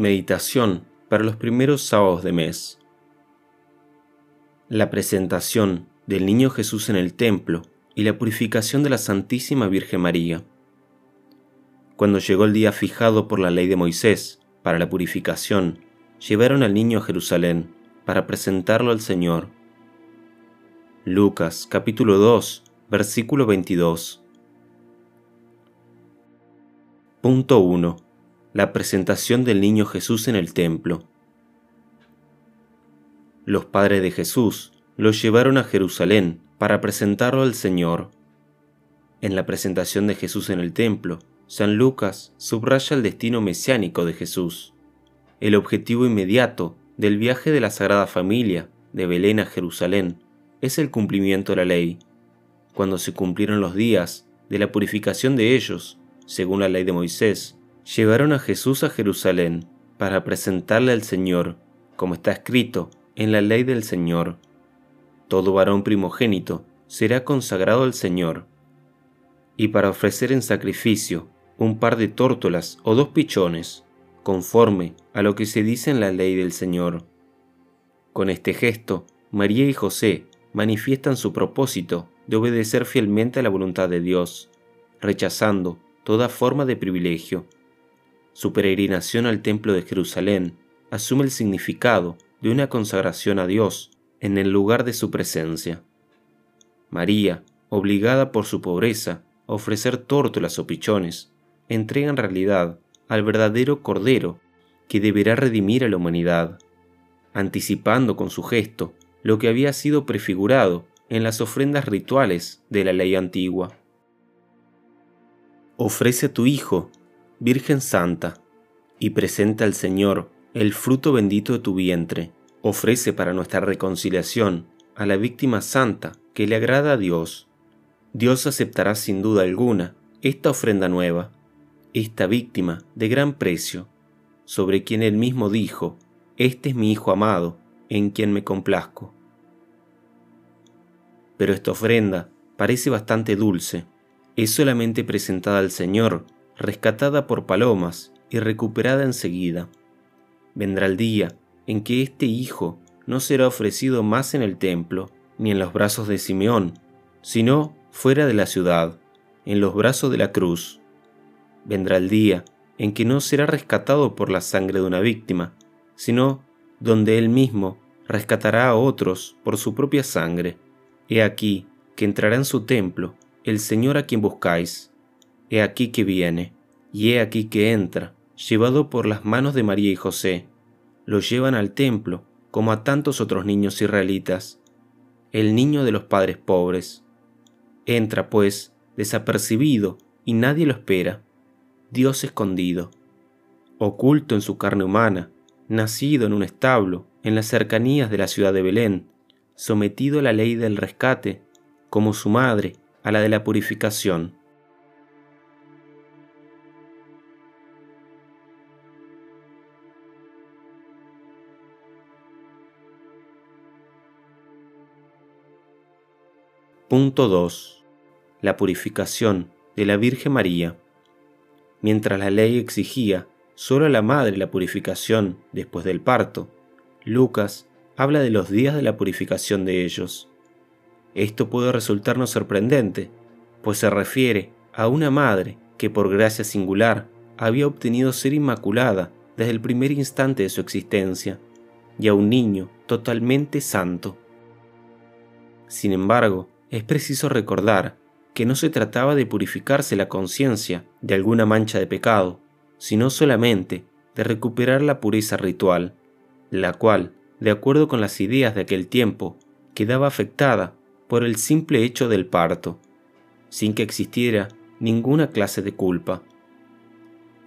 Meditación para los primeros sábados de mes. La presentación del Niño Jesús en el templo y la purificación de la Santísima Virgen María. Cuando llegó el día fijado por la ley de Moisés para la purificación, llevaron al niño a Jerusalén para presentarlo al Señor. Lucas capítulo 2, versículo 22. Punto 1 la presentación del niño Jesús en el templo. Los padres de Jesús lo llevaron a Jerusalén para presentarlo al Señor. En la presentación de Jesús en el templo, San Lucas subraya el destino mesiánico de Jesús, el objetivo inmediato del viaje de la Sagrada Familia de Belén a Jerusalén es el cumplimiento de la ley. Cuando se cumplieron los días de la purificación de ellos, según la ley de Moisés, llevaron a Jesús a Jerusalén para presentarle al Señor, como está escrito en la ley del Señor. Todo varón primogénito será consagrado al Señor, y para ofrecer en sacrificio un par de tórtolas o dos pichones, conforme a lo que se dice en la ley del Señor. Con este gesto, María y José manifiestan su propósito de obedecer fielmente a la voluntad de Dios, rechazando toda forma de privilegio su peregrinación al Templo de Jerusalén asume el significado de una consagración a Dios en el lugar de su presencia. María, obligada por su pobreza a ofrecer tórtolas o pichones, entrega en realidad al verdadero Cordero que deberá redimir a la humanidad, anticipando con su gesto lo que había sido prefigurado en las ofrendas rituales de la ley antigua. Ofrece a tu Hijo Virgen Santa, y presenta al Señor el fruto bendito de tu vientre. Ofrece para nuestra reconciliación a la víctima santa que le agrada a Dios. Dios aceptará sin duda alguna esta ofrenda nueva, esta víctima de gran precio, sobre quien él mismo dijo, Este es mi Hijo amado, en quien me complazco. Pero esta ofrenda parece bastante dulce, es solamente presentada al Señor rescatada por palomas y recuperada enseguida. Vendrá el día en que este hijo no será ofrecido más en el templo, ni en los brazos de Simeón, sino fuera de la ciudad, en los brazos de la cruz. Vendrá el día en que no será rescatado por la sangre de una víctima, sino donde él mismo rescatará a otros por su propia sangre. He aquí que entrará en su templo el Señor a quien buscáis He aquí que viene, y he aquí que entra, llevado por las manos de María y José. Lo llevan al templo, como a tantos otros niños israelitas, el niño de los padres pobres. Entra, pues, desapercibido, y nadie lo espera. Dios escondido, oculto en su carne humana, nacido en un establo, en las cercanías de la ciudad de Belén, sometido a la ley del rescate, como su madre a la de la purificación. Punto 2. La purificación de la Virgen María. Mientras la ley exigía solo a la madre la purificación después del parto, Lucas habla de los días de la purificación de ellos. Esto puede resultarnos sorprendente, pues se refiere a una madre que por gracia singular había obtenido ser inmaculada desde el primer instante de su existencia, y a un niño totalmente santo. Sin embargo, es preciso recordar que no se trataba de purificarse la conciencia de alguna mancha de pecado, sino solamente de recuperar la pureza ritual, la cual, de acuerdo con las ideas de aquel tiempo, quedaba afectada por el simple hecho del parto, sin que existiera ninguna clase de culpa.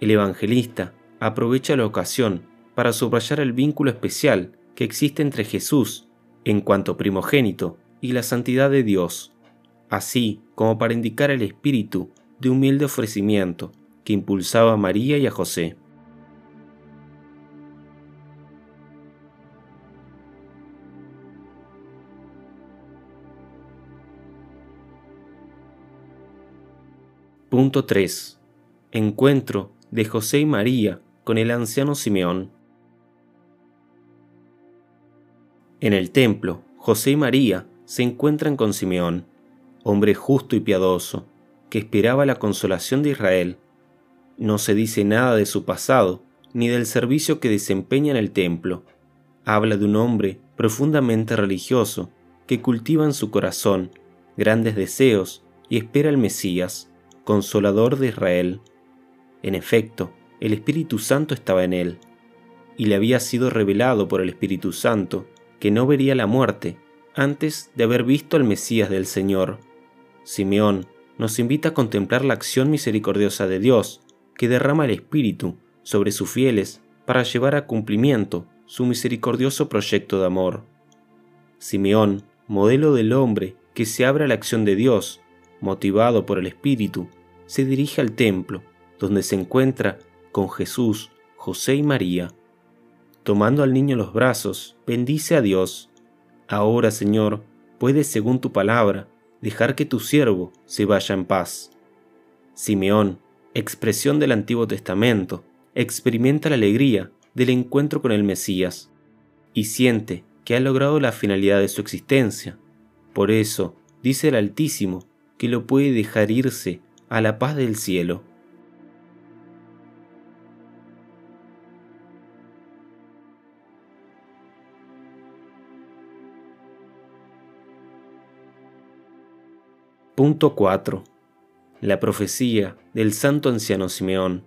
El evangelista aprovecha la ocasión para subrayar el vínculo especial que existe entre Jesús, en cuanto primogénito, y la santidad de Dios, así como para indicar el espíritu de humilde ofrecimiento que impulsaba a María y a José. Punto 3. Encuentro de José y María con el anciano Simeón. En el templo, José y María se encuentran con Simeón, hombre justo y piadoso, que esperaba la consolación de Israel. No se dice nada de su pasado, ni del servicio que desempeña en el templo. Habla de un hombre profundamente religioso, que cultiva en su corazón grandes deseos y espera al Mesías consolador de Israel. En efecto, el Espíritu Santo estaba en él, y le había sido revelado por el Espíritu Santo que no vería la muerte antes de haber visto al Mesías del Señor. Simeón nos invita a contemplar la acción misericordiosa de Dios, que derrama el Espíritu sobre sus fieles para llevar a cumplimiento su misericordioso proyecto de amor. Simeón, modelo del hombre que se abre a la acción de Dios motivado por el Espíritu, se dirige al templo, donde se encuentra con Jesús, José y María. Tomando al niño en los brazos, bendice a Dios. Ahora, Señor, puedes, según tu palabra, dejar que tu siervo se vaya en paz. Simeón, expresión del Antiguo Testamento, experimenta la alegría del encuentro con el Mesías y siente que ha logrado la finalidad de su existencia. Por eso, dice el Altísimo, que lo puede dejar irse a la paz del cielo. Punto 4. La profecía del santo anciano Simeón.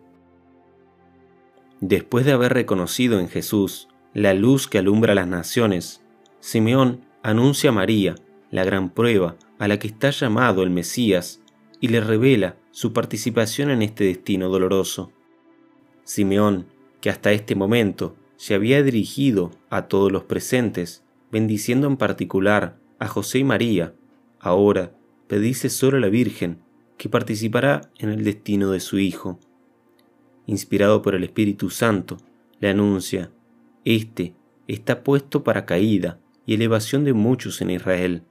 Después de haber reconocido en Jesús la luz que alumbra las naciones, Simeón anuncia a María la gran prueba a la que está llamado el Mesías y le revela su participación en este destino doloroso. Simeón, que hasta este momento se había dirigido a todos los presentes, bendiciendo en particular a José y María, ahora pedice solo a la Virgen, que participará en el destino de su Hijo. Inspirado por el Espíritu Santo, le anuncia, Este está puesto para caída y elevación de muchos en Israel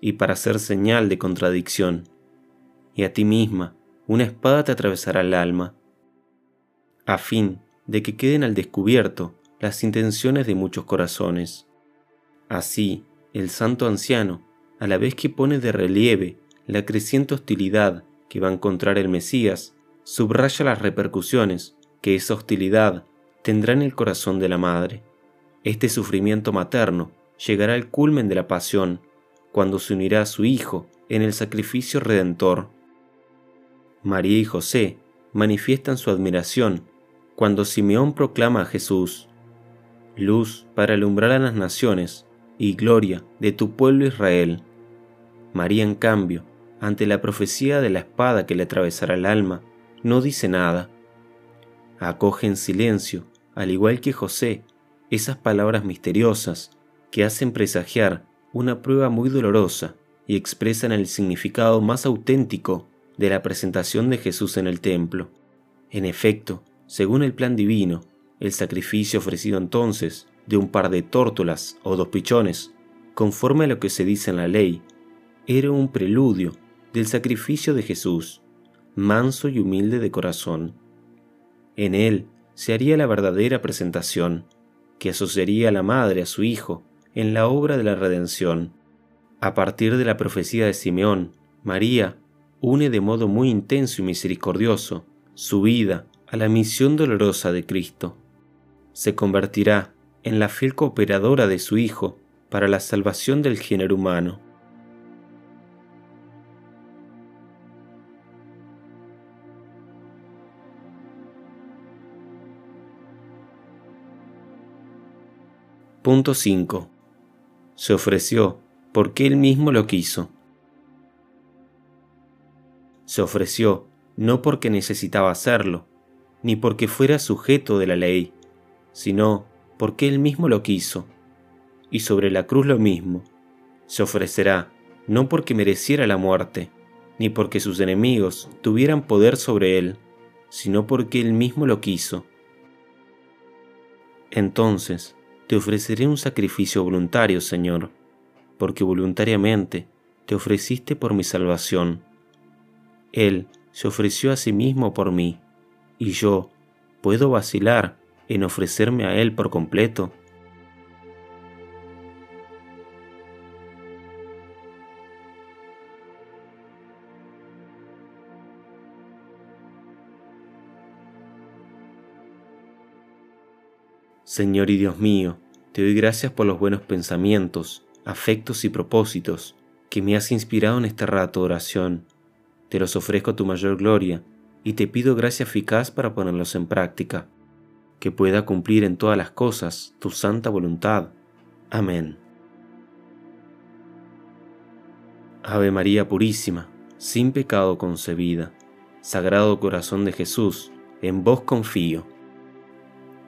y para ser señal de contradicción. Y a ti misma una espada te atravesará el alma, a fin de que queden al descubierto las intenciones de muchos corazones. Así, el santo anciano, a la vez que pone de relieve la creciente hostilidad que va a encontrar el Mesías, subraya las repercusiones que esa hostilidad tendrá en el corazón de la madre. Este sufrimiento materno llegará al culmen de la pasión cuando se unirá a su Hijo en el sacrificio redentor. María y José manifiestan su admiración cuando Simeón proclama a Jesús, luz para alumbrar a las naciones y gloria de tu pueblo Israel. María, en cambio, ante la profecía de la espada que le atravesará el alma, no dice nada. Acoge en silencio, al igual que José, esas palabras misteriosas que hacen presagiar una prueba muy dolorosa y expresan el significado más auténtico de la presentación de Jesús en el templo. En efecto, según el plan divino, el sacrificio ofrecido entonces de un par de tórtolas o dos pichones, conforme a lo que se dice en la ley, era un preludio del sacrificio de Jesús, manso y humilde de corazón. En él se haría la verdadera presentación, que asociaría a la madre a su hijo en la obra de la redención. A partir de la profecía de Simeón, María une de modo muy intenso y misericordioso su vida a la misión dolorosa de Cristo. Se convertirá en la fiel cooperadora de su Hijo para la salvación del género humano. Punto 5 se ofreció porque él mismo lo quiso. Se ofreció no porque necesitaba hacerlo, ni porque fuera sujeto de la ley, sino porque Él mismo lo quiso. Y sobre la cruz lo mismo. Se ofrecerá no porque mereciera la muerte, ni porque sus enemigos tuvieran poder sobre Él, sino porque Él mismo lo quiso. Entonces, te ofreceré un sacrificio voluntario, Señor, porque voluntariamente te ofreciste por mi salvación. Él se ofreció a sí mismo por mí, y yo, ¿puedo vacilar en ofrecerme a Él por completo? Señor y Dios mío, te doy gracias por los buenos pensamientos, afectos y propósitos que me has inspirado en este rato de oración. Te los ofrezco a tu mayor gloria y te pido gracia eficaz para ponerlos en práctica, que pueda cumplir en todas las cosas tu santa voluntad. Amén. Ave María Purísima, sin pecado concebida, Sagrado Corazón de Jesús, en vos confío.